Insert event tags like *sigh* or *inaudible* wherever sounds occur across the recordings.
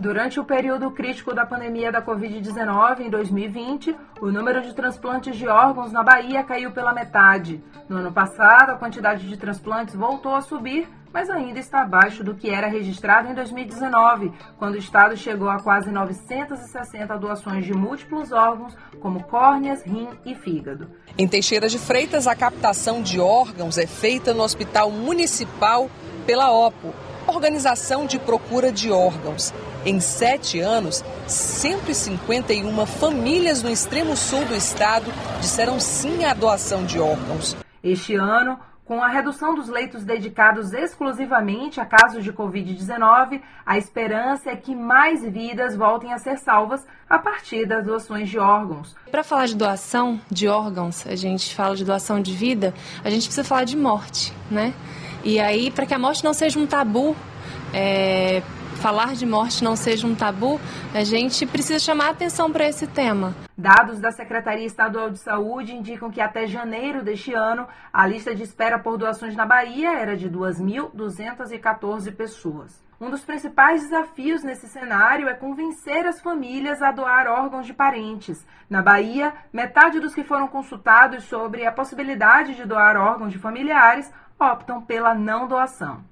Durante o período crítico da pandemia da Covid-19 em 2020, o número de transplantes de órgãos na Bahia caiu pela metade. No ano passado, a quantidade de transplantes voltou a subir, mas ainda está abaixo do que era registrado em 2019, quando o estado chegou a quase 960 doações de múltiplos órgãos, como córneas, rim e fígado. Em Teixeira de Freitas, a captação de órgãos é feita no Hospital Municipal pela OPO, Organização de Procura de Órgãos. Em sete anos, 151 famílias no extremo sul do estado disseram sim à doação de órgãos. Este ano, com a redução dos leitos dedicados exclusivamente a casos de Covid-19, a esperança é que mais vidas voltem a ser salvas a partir das doações de órgãos. Para falar de doação de órgãos, a gente fala de doação de vida, a gente precisa falar de morte, né? E aí, para que a morte não seja um tabu, é, falar de morte não seja um tabu, a gente precisa chamar atenção para esse tema. Dados da Secretaria Estadual de Saúde indicam que até janeiro deste ano, a lista de espera por doações na Bahia era de 2.214 pessoas. Um dos principais desafios nesse cenário é convencer as famílias a doar órgãos de parentes. Na Bahia, metade dos que foram consultados sobre a possibilidade de doar órgãos de familiares optam pela não doação.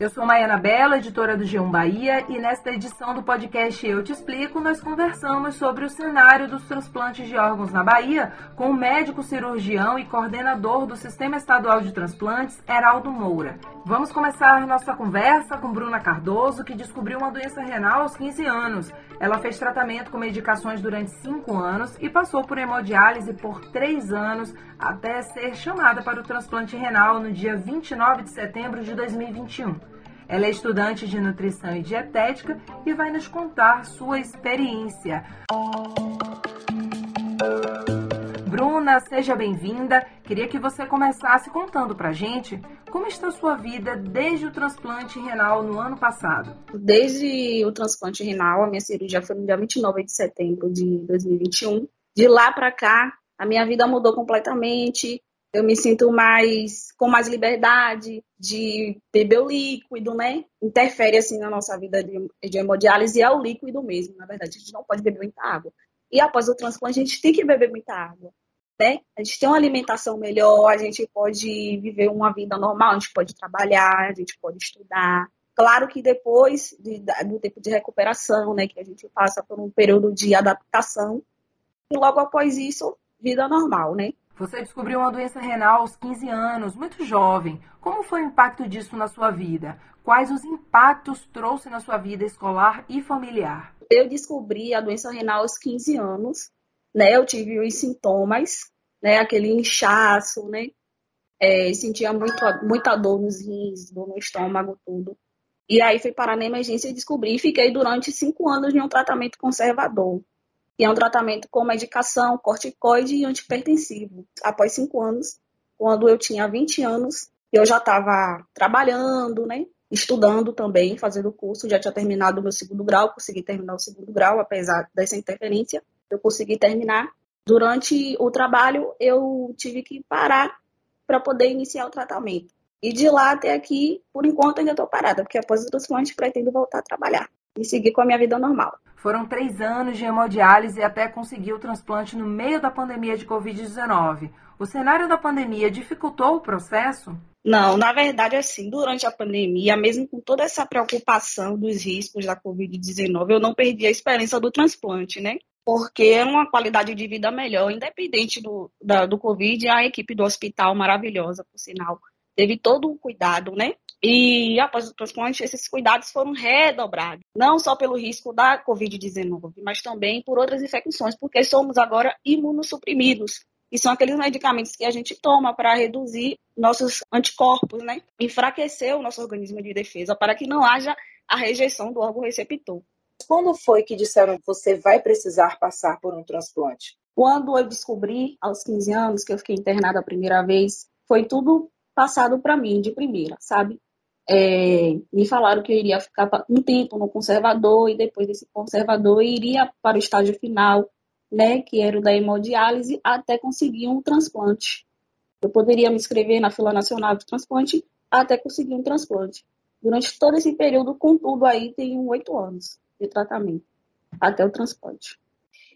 Eu sou Maiana Bela, editora do G1 Bahia, e nesta edição do podcast Eu Te Explico, nós conversamos sobre o cenário dos transplantes de órgãos na Bahia com o médico cirurgião e coordenador do Sistema Estadual de Transplantes, Heraldo Moura. Vamos começar nossa conversa com Bruna Cardoso, que descobriu uma doença renal aos 15 anos. Ela fez tratamento com medicações durante 5 anos e passou por hemodiálise por 3 anos até ser chamada para o transplante renal no dia 29 de setembro de 2021. Ela é estudante de nutrição e dietética e vai nos contar sua experiência. Bruna, seja bem-vinda. Queria que você começasse contando pra gente como está sua vida desde o transplante renal no ano passado. Desde o transplante renal, a minha cirurgia foi no dia 29 de setembro de 2021. De lá para cá, a minha vida mudou completamente eu me sinto mais com mais liberdade de beber o líquido, né? Interfere assim na nossa vida de, de hemodiálise é o líquido mesmo, na verdade, a gente não pode beber muita água. E após o transplante a gente tem que beber muita água, né? A gente tem uma alimentação melhor, a gente pode viver uma vida normal, a gente pode trabalhar, a gente pode estudar. Claro que depois de, do tempo de recuperação, né, que a gente passa por um período de adaptação, e logo após isso, vida normal, né? Você descobriu uma doença renal aos 15 anos, muito jovem. Como foi o impacto disso na sua vida? Quais os impactos trouxe na sua vida escolar e familiar? Eu descobri a doença renal aos 15 anos, né? Eu tive os sintomas, né? Aquele inchaço, né? É, sentia muito, muita dor nos rins, dor no estômago, tudo. E aí fui parar na emergência e descobri. Fiquei durante cinco anos em um tratamento conservador que é um tratamento com medicação, corticoide e antipertensivo. Após cinco anos, quando eu tinha 20 anos, eu já estava trabalhando, né? Estudando também, fazendo curso, já tinha terminado o meu segundo grau, consegui terminar o segundo grau, apesar dessa interferência, eu consegui terminar. Durante o trabalho, eu tive que parar para poder iniciar o tratamento. E de lá até aqui, por enquanto, ainda estou parada, porque após o transplante pretendo voltar a trabalhar e seguir com a minha vida normal. Foram três anos de hemodiálise até conseguir o transplante no meio da pandemia de Covid-19. O cenário da pandemia dificultou o processo? Não, na verdade, assim, durante a pandemia, mesmo com toda essa preocupação dos riscos da Covid-19, eu não perdi a esperança do transplante, né? Porque é uma qualidade de vida melhor, independente do, da, do Covid, a equipe do hospital maravilhosa, por sinal, teve todo o cuidado, né? E após o transplante, esses cuidados foram redobrados, não só pelo risco da Covid-19, mas também por outras infecções, porque somos agora imunossuprimidos. E são aqueles medicamentos que a gente toma para reduzir nossos anticorpos, né? Enfraquecer o nosso organismo de defesa para que não haja a rejeição do órgão receptor. Quando foi que disseram que você vai precisar passar por um transplante? Quando eu descobri, aos 15 anos, que eu fiquei internada a primeira vez, foi tudo passado para mim de primeira, sabe? É, me falaram que eu iria ficar um tempo no conservador e depois desse conservador iria para o estágio final, né, que era o da hemodiálise, até conseguir um transplante. Eu poderia me inscrever na fila nacional de transplante até conseguir um transplante. Durante todo esse período, contudo, aí tem oito anos de tratamento até o transplante.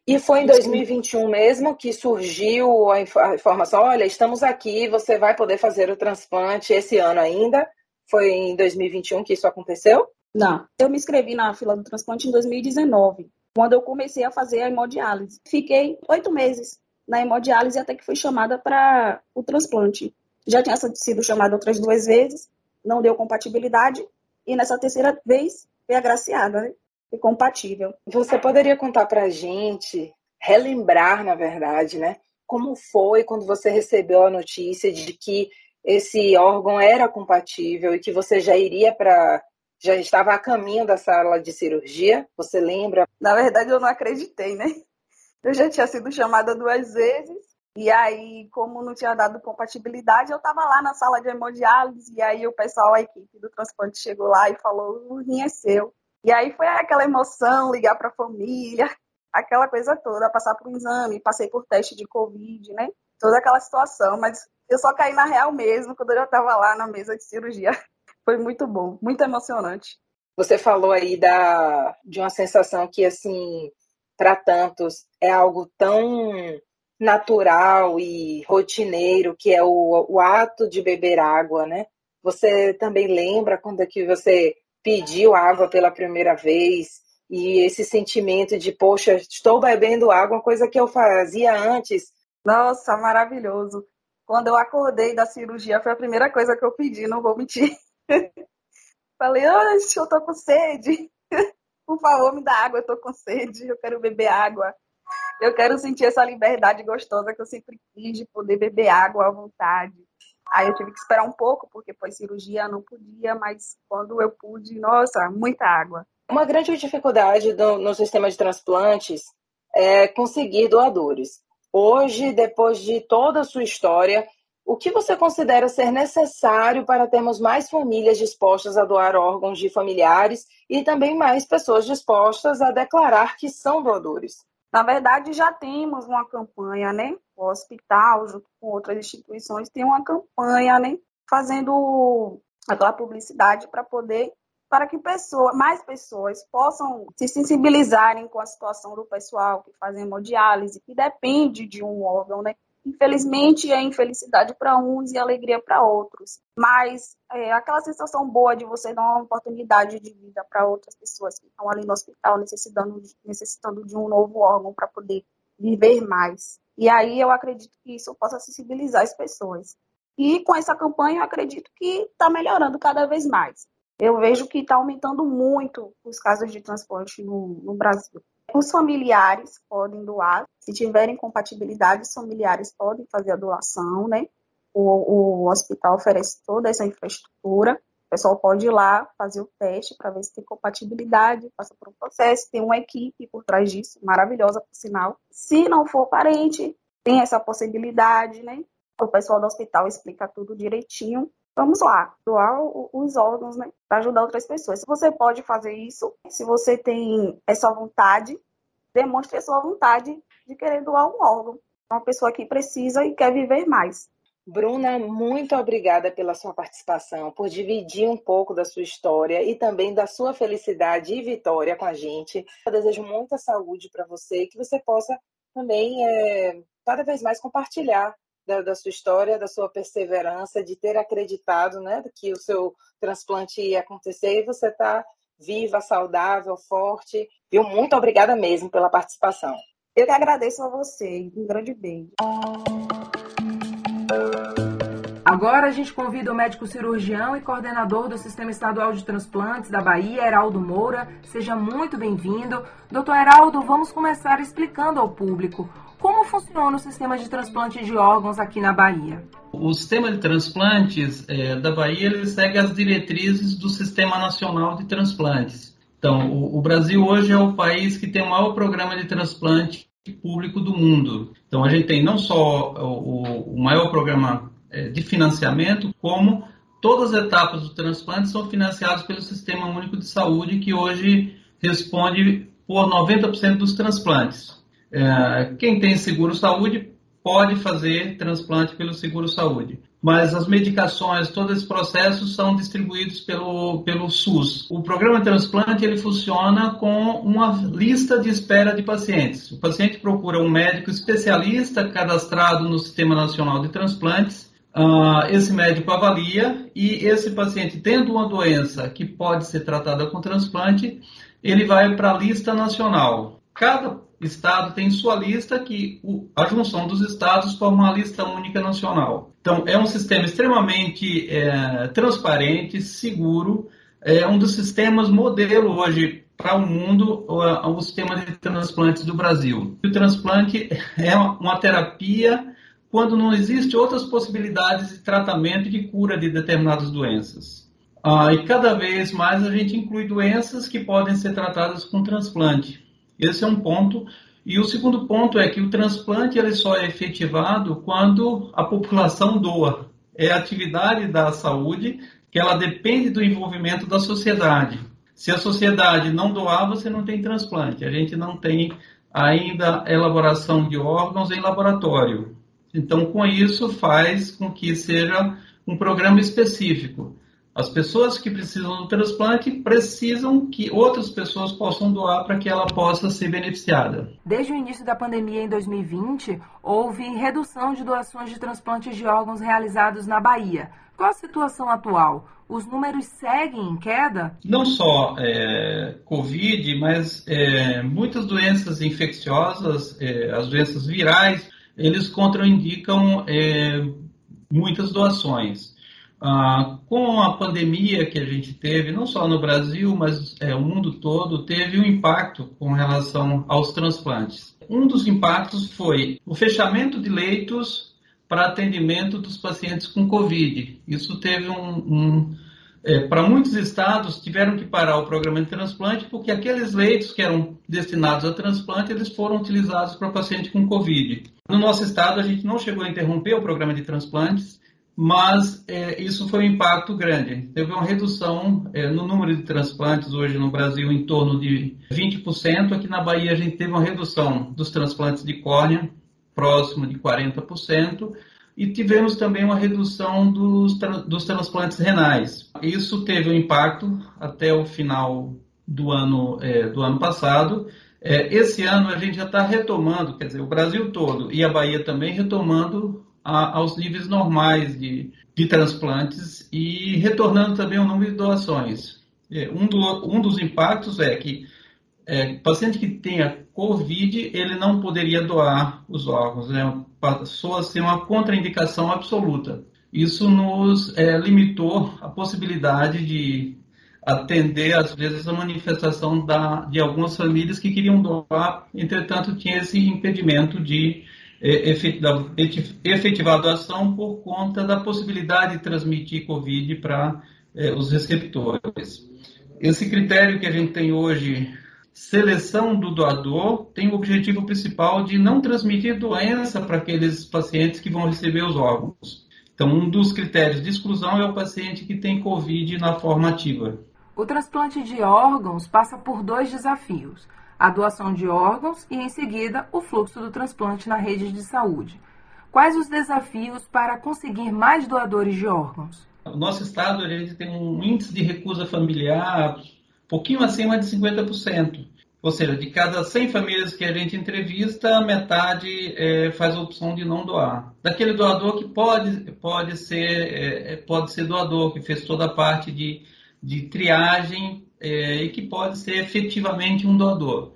E foi em 2021 mesmo que surgiu a informação: olha, estamos aqui, você vai poder fazer o transplante esse ano ainda? Foi em 2021 que isso aconteceu? Não, eu me inscrevi na fila do transplante em 2019, quando eu comecei a fazer a hemodiálise. Fiquei oito meses na hemodiálise até que fui chamada para o transplante. Já tinha sido chamada outras duas vezes, não deu compatibilidade, e nessa terceira vez fui agraciada, né? E compatível. Você poderia contar para a gente, relembrar, na verdade, né? Como foi quando você recebeu a notícia de que esse órgão era compatível e que você já iria para já estava a caminho da sala de cirurgia? Você lembra? Na verdade, eu não acreditei, né? Eu já tinha sido chamada duas vezes e aí, como não tinha dado compatibilidade, eu estava lá na sala de hemodiálise e aí o pessoal, a equipe do transplante chegou lá e falou: o rim é seu. E aí foi aquela emoção, ligar para a família, aquela coisa toda, passar por um exame, passei por teste de Covid, né? Toda aquela situação, mas eu só caí na real mesmo quando eu já estava lá na mesa de cirurgia. *laughs* Foi muito bom, muito emocionante. Você falou aí da, de uma sensação que, assim, para tantos é algo tão natural e rotineiro, que é o, o ato de beber água, né? Você também lembra quando é que você pediu água pela primeira vez e esse sentimento de, poxa, estou bebendo água, coisa que eu fazia antes. Nossa, maravilhoso. Quando eu acordei da cirurgia, foi a primeira coisa que eu pedi, não vou mentir. *laughs* Falei, oxe, eu tô com sede. *laughs* Por favor, me dá água, eu tô com sede, eu quero beber água. Eu quero sentir essa liberdade gostosa que eu sempre quis de poder beber água à vontade. Aí eu tive que esperar um pouco, porque foi cirurgia, não podia, mas quando eu pude, nossa, muita água. Uma grande dificuldade do, no sistema de transplantes é conseguir doadores. Hoje, depois de toda a sua história, o que você considera ser necessário para termos mais famílias dispostas a doar órgãos de familiares e também mais pessoas dispostas a declarar que são doadores? Na verdade, já temos uma campanha, né? O hospital, junto com outras instituições, tem uma campanha, né? Fazendo aquela publicidade para poder para que pessoa, mais pessoas possam se sensibilizarem com a situação do pessoal que faz hemodiálise, que depende de um órgão, né? Infelizmente, é infelicidade para uns e alegria para outros. Mas é, aquela sensação boa de você dar uma oportunidade de vida para outras pessoas que estão ali no hospital necessitando, necessitando de um novo órgão para poder viver mais. E aí eu acredito que isso possa sensibilizar as pessoas. E com essa campanha eu acredito que está melhorando cada vez mais. Eu vejo que está aumentando muito os casos de transporte no, no Brasil. Os familiares podem doar, se tiverem compatibilidade, os familiares podem fazer a doação, né? O, o hospital oferece toda essa infraestrutura. O pessoal pode ir lá fazer o teste para ver se tem compatibilidade, passa por um processo, tem uma equipe por trás disso, maravilhosa, por sinal. Se não for parente, tem essa possibilidade, né? O pessoal do hospital explica tudo direitinho vamos lá, doar os órgãos, né, para ajudar outras pessoas. Se você pode fazer isso, se você tem essa vontade, demonstre a sua vontade de querer doar um órgão. Uma pessoa que precisa e quer viver mais. Bruna, muito obrigada pela sua participação, por dividir um pouco da sua história e também da sua felicidade e vitória com a gente. Eu desejo muita saúde para você e que você possa também é, cada vez mais compartilhar da, da, sua história, da sua perseverança, de ter acreditado né, que o seu transplante ia acontecer e você está viva, saudável, forte. Viu? Muito obrigada mesmo pela participação. Eu que agradeço a você. Um grande beijo. Agora a gente convida o médico cirurgião e coordenador do Sistema Estadual de Transplantes da Bahia, Heraldo Moura. Seja muito bem-vindo. Doutor Heraldo, vamos começar explicando ao público funciona o sistema de transplante de órgãos aqui na Bahia. O sistema de transplantes é, da Bahia ele segue as diretrizes do Sistema Nacional de Transplantes. Então, o, o Brasil hoje é o país que tem o maior programa de transplante público do mundo. Então, a gente tem não só o, o maior programa é, de financiamento, como todas as etapas do transplante são financiadas pelo Sistema Único de Saúde, que hoje responde por 90% dos transplantes. É, quem tem seguro saúde pode fazer transplante pelo seguro saúde. Mas as medicações, todo esse processo são distribuídos pelo, pelo SUS. O programa de transplante ele funciona com uma lista de espera de pacientes. O paciente procura um médico especialista cadastrado no Sistema Nacional de Transplantes Uh, esse médico avalia e esse paciente, tendo uma doença que pode ser tratada com transplante, ele vai para a lista nacional. Cada estado tem sua lista que o, a junção dos estados forma uma lista única nacional. Então, é um sistema extremamente é, transparente, seguro, é um dos sistemas modelo hoje para o mundo, o, o sistema de transplantes do Brasil. O transplante *laughs* é uma terapia quando não existe outras possibilidades de tratamento e de cura de determinadas doenças. Ah, e cada vez mais a gente inclui doenças que podem ser tratadas com transplante. Esse é um ponto. E o segundo ponto é que o transplante ele só é efetivado quando a população doa. É a atividade da saúde que ela depende do envolvimento da sociedade. Se a sociedade não doar, você não tem transplante. A gente não tem ainda elaboração de órgãos em laboratório. Então, com isso, faz com que seja um programa específico. As pessoas que precisam do transplante precisam que outras pessoas possam doar para que ela possa ser beneficiada. Desde o início da pandemia em 2020, houve redução de doações de transplantes de órgãos realizados na Bahia. Qual a situação atual? Os números seguem em queda? Não só é, Covid, mas é, muitas doenças infecciosas, é, as doenças virais, eles contraindicam é, muitas doações. Ah, com a pandemia que a gente teve, não só no Brasil, mas é, o mundo todo, teve um impacto com relação aos transplantes. Um dos impactos foi o fechamento de leitos para atendimento dos pacientes com Covid. Isso teve um, um é, para muitos estados tiveram que parar o programa de transplante porque aqueles leitos que eram destinados a transplante eles foram utilizados para paciente com Covid. No nosso estado a gente não chegou a interromper o programa de transplantes, mas é, isso foi um impacto grande. Teve uma redução é, no número de transplantes hoje no Brasil em torno de 20%. Aqui na Bahia a gente teve uma redução dos transplantes de córnea próximo de 40% e tivemos também uma redução dos, dos transplantes renais. Isso teve um impacto até o final do ano, é, do ano passado. É, esse ano a gente já está retomando, quer dizer, o Brasil todo e a Bahia também retomando a, aos níveis normais de, de transplantes e retornando também o número de doações. É, um, do, um dos impactos é que é, paciente que tenha COVID, ele não poderia doar os órgãos, né? passou a ser uma contraindicação absoluta. Isso nos é, limitou a possibilidade de atender, às vezes, a manifestação da, de algumas famílias que queriam doar, entretanto, tinha esse impedimento de efetivar a doação por conta da possibilidade de transmitir Covid para é, os receptores. Esse critério que a gente tem hoje seleção do doador tem o objetivo principal de não transmitir doença para aqueles pacientes que vão receber os órgãos. Então, um dos critérios de exclusão é o paciente que tem COVID na forma ativa. O transplante de órgãos passa por dois desafios: a doação de órgãos e, em seguida, o fluxo do transplante na rede de saúde. Quais os desafios para conseguir mais doadores de órgãos? No nosso estado, a gente tem um índice de recusa familiar pouquinho acima de 50%. Ou seja, de cada 100 famílias que a gente entrevista, metade é, faz a opção de não doar. Daquele doador que pode, pode, ser, é, é, pode ser doador, que fez toda a parte de, de triagem é, e que pode ser efetivamente um doador.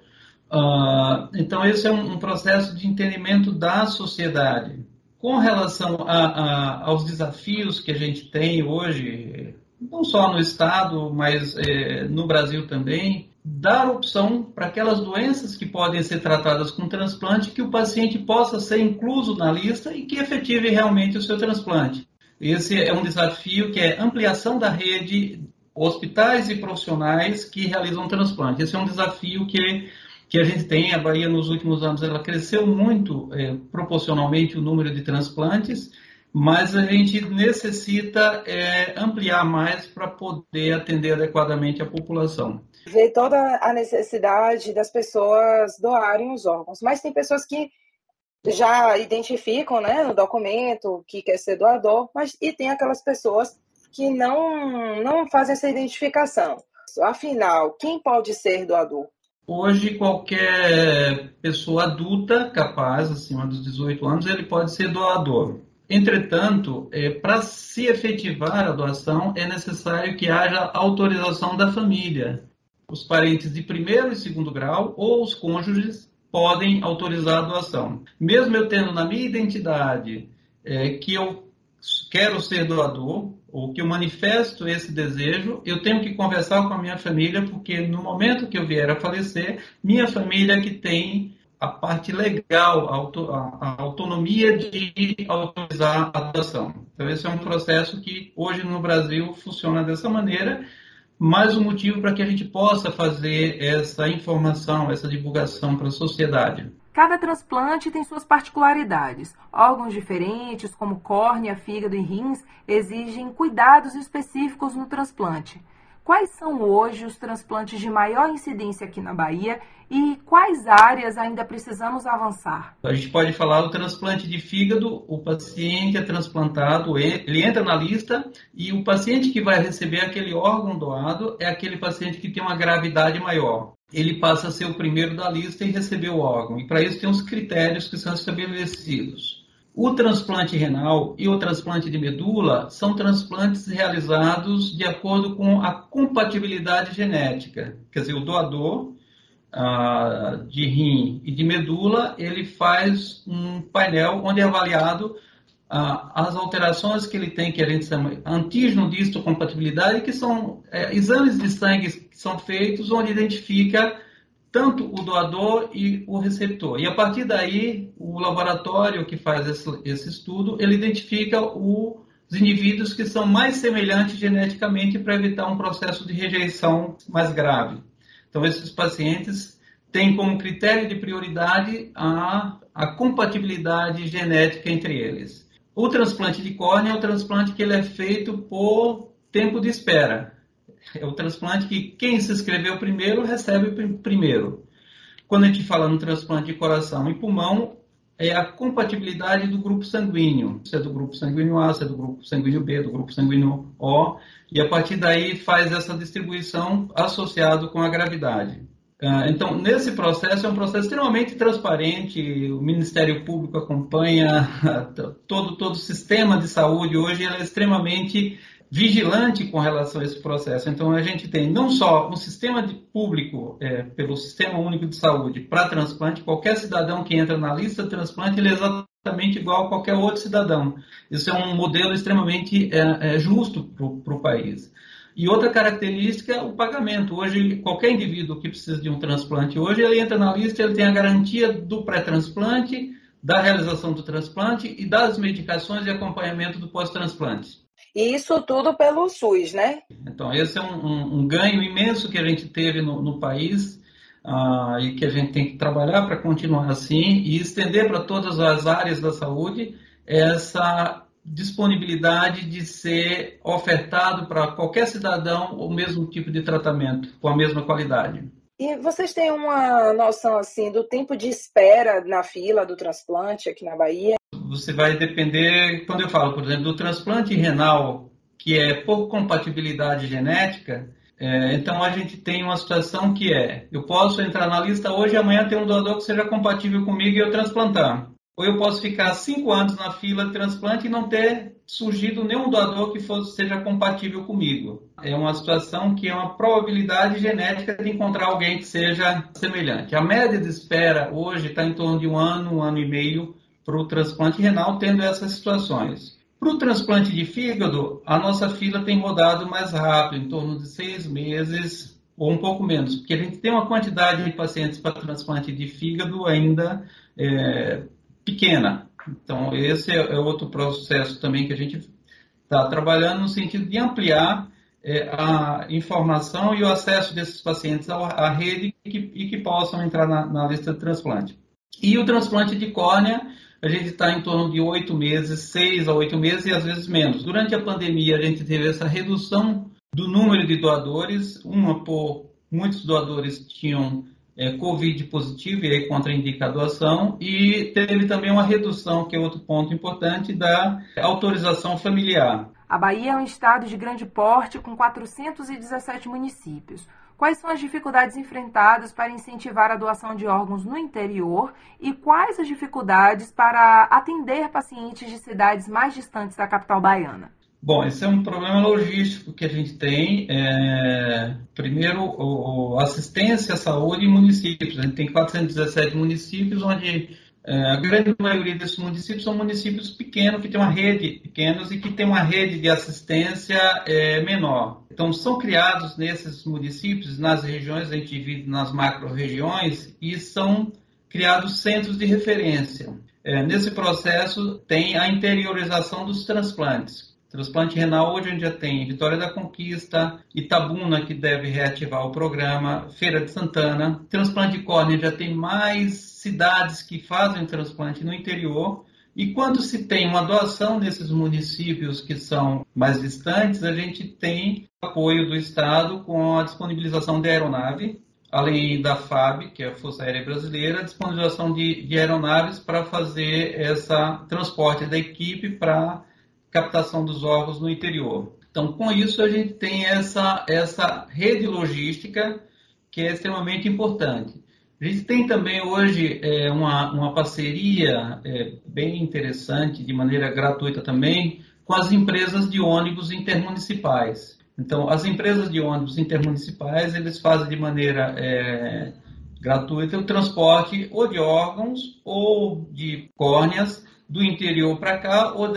Uh, então, esse é um, um, processo de entendimento da sociedade. Com relação a, a, aos desafios que a gente tem hoje, não só no Estado, mas é, no Brasil também, dar opção para aquelas doenças que podem ser tratadas com transplante, que o paciente possa ser incluso na lista e que efetive realmente o seu transplante. Esse é um desafio que é ampliação da rede hospitais e profissionais que realizam transplante. Esse é um desafio que, que a gente tem. A Bahia, nos últimos anos, ela cresceu muito é, proporcionalmente o número de transplantes mas a gente necessita é, ampliar mais para poder atender adequadamente a população. Ver toda a necessidade das pessoas doarem os órgãos, mas tem pessoas que já identificam né, no documento que quer ser doador, mas e tem aquelas pessoas que não, não fazem essa identificação. Afinal, quem pode ser doador? Hoje, qualquer pessoa adulta capaz, acima dos 18 anos, ele pode ser doador. Entretanto, é, para se efetivar a doação, é necessário que haja autorização da família. Os parentes de primeiro e segundo grau ou os cônjuges podem autorizar a doação. Mesmo eu tendo na minha identidade é, que eu quero ser doador, ou que eu manifesto esse desejo, eu tenho que conversar com a minha família, porque no momento que eu vier a falecer, minha família que tem a parte legal, a, autonomia de autorizar a doação. Então, esse é um processo que hoje no Brasil funciona dessa maneira, mais um motivo para que a gente possa fazer essa informação, essa divulgação para a sociedade. Cada transplante tem suas particularidades. Órgãos diferentes, como córnea, fígado e rins, exigem cuidados específicos no transplante. Quais são hoje os transplantes de maior incidência aqui na Bahia e quais áreas ainda precisamos avançar? A gente pode falar do transplante de fígado, o paciente é transplantado, ele entra na lista e o paciente que vai receber aquele órgão doado é aquele paciente que tem uma gravidade maior. Ele passa a ser o primeiro da lista e receber o órgão. E para isso tem uns critérios que são estabelecidos. O transplante renal e o transplante de medula são transplantes realizados de acordo com a compatibilidade genética. Quer dizer, o doador ah, de rim e de medula, ele faz um painel onde é avaliado ah, as alterações que ele tem, que a gente chama antígeno de histocompatibilidade, que são é, exames de sangue que são feitos onde identifica tanto o doador e o receptor. E a partir daí, o laboratório que faz esse, esse estudo, ele identifica o, os indivíduos que são mais semelhantes geneticamente para evitar um processo de rejeição mais grave. Então, esses pacientes têm como critério de prioridade a, a compatibilidade genética entre eles. O transplante de córnea é o transplante que ele é feito por tempo de espera. É o transplante que quem se inscreveu primeiro recebe primeiro. Quando a gente fala no transplante de coração e pulmão, é a compatibilidade do grupo sanguíneo. Se é do grupo sanguíneo A, se é do grupo sanguíneo B, do grupo sanguíneo O, e a partir daí faz essa distribuição associado com a gravidade. Ah, então, nesse processo, é um processo extremamente transparente, o Ministério Público acompanha, *laughs* todo, todo o sistema de saúde hoje é extremamente vigilante com relação a esse processo. Então, a gente tem não só um sistema de público, é, pelo Sistema Único de Saúde, para transplante, qualquer cidadão que entra na lista de transplante, ele é exatamente igual a qualquer outro cidadão. Isso é um modelo extremamente é, é, justo para o país. E outra característica é o pagamento. Hoje, qualquer indivíduo que precisa de um transplante, hoje ele entra na lista, ele tem a garantia do pré-transplante, da realização do transplante e das medicações e acompanhamento do pós-transplante. E isso tudo pelo SUS, né? Então, esse é um, um, um ganho imenso que a gente teve no, no país uh, e que a gente tem que trabalhar para continuar assim e estender para todas as áreas da saúde essa disponibilidade de ser ofertado para qualquer cidadão o mesmo tipo de tratamento, com a mesma qualidade. E vocês têm uma noção assim do tempo de espera na fila do transplante aqui na Bahia? Você vai depender, quando eu falo, por exemplo, do transplante renal, que é por compatibilidade genética, é, então a gente tem uma situação que é, eu posso entrar na lista hoje e amanhã ter um doador que seja compatível comigo e eu transplantar. Ou eu posso ficar cinco anos na fila de transplante e não ter surgido nenhum doador que fosse, seja compatível comigo. É uma situação que é uma probabilidade genética de encontrar alguém que seja semelhante. A média de espera hoje está em torno de um ano, um ano e meio para o transplante renal, tendo essas situações. Para o transplante de fígado, a nossa fila tem rodado mais rápido, em torno de seis meses ou um pouco menos, porque a gente tem uma quantidade de pacientes para transplante de fígado ainda é, pequena. Então, esse é, é outro processo também que a gente está trabalhando no sentido de ampliar é, a informação e o acesso desses pacientes à, rede e que, e que possam entrar na, na, lista de transplante. E o transplante de córnea, a gente está em torno de oito meses, seis a oito meses e às vezes menos. Durante a pandemia, a gente teve essa redução do número de doadores, uma por muitos doadores tinham é, Covid positivo e aí contraindica a doação, e teve também uma redução, que é outro ponto importante, da autorização familiar. A Bahia é um estado de grande porte com 417 municípios. Quais são as dificuldades enfrentadas para incentivar a doação de órgãos no interior e quais as dificuldades para atender pacientes de cidades mais distantes da capital baiana? Bom, esse é um problema logístico que a gente tem. É, primeiro, o, assistência à saúde em municípios. A gente tem 417 municípios, onde a grande maioria desses municípios são municípios pequenos, que têm uma rede pequenos e que têm uma rede de assistência é, menor. Então, são criados nesses municípios, nas regiões, a gente divide nas macro-regiões, e são criados centros de referência. É, nesse processo, tem a interiorização dos transplantes. Transplante renal hoje a gente já tem Vitória da Conquista, Itabuna, que deve reativar o programa, Feira de Santana. Transplante de córnea já tem mais cidades que fazem transplante no interior. E quando se tem uma doação nesses municípios que são mais distantes, a gente tem apoio do Estado com a disponibilização de aeronave, além da FAB, que é a Força Aérea Brasileira, a disponibilização de, de aeronaves para fazer esse transporte da equipe para captação dos órgãos no interior. Então, com isso, a gente tem essa, essa rede logística que é extremamente importante. A gente tem também hoje é, uma, uma parceria é, bem interessante, de maneira gratuita também, com as empresas de ônibus intermunicipais. Então, as empresas de ônibus intermunicipais, eles fazem de maneira é, gratuita o transporte ou de órgãos ou de córneas do interior para cá ou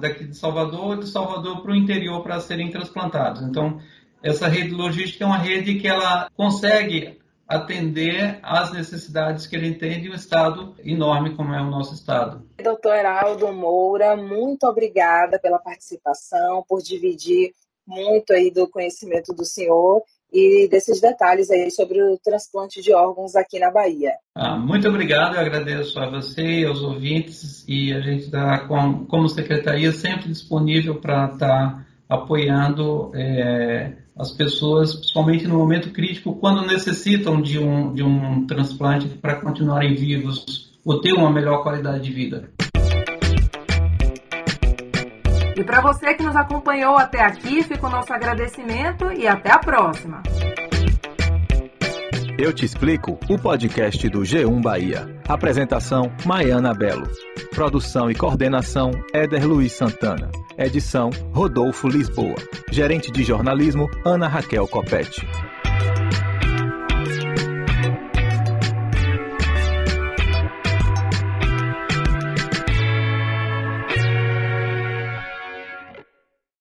daqui de Salvador ou de Salvador para o interior para serem transplantados. Então, essa rede logística é uma rede que ela consegue atender às necessidades que ele tem de um estado enorme como é o nosso estado. Doutor Heraldo Moura, muito obrigada pela participação, por dividir muito aí do conhecimento do senhor e desses detalhes aí sobre o transplante de órgãos aqui na Bahia. Ah, muito obrigado, eu agradeço a você e aos ouvintes e a gente está, como secretaria, sempre disponível para estar tá apoiando é, as pessoas, principalmente no momento crítico, quando necessitam de um, de um transplante para continuarem vivos ou ter uma melhor qualidade de vida. E para você que nos acompanhou até aqui, fica o nosso agradecimento e até a próxima. Eu te explico o podcast do G1 Bahia. Apresentação: Maiana Belo. Produção e coordenação: Éder Luiz Santana. Edição: Rodolfo Lisboa. Gerente de jornalismo: Ana Raquel Copete.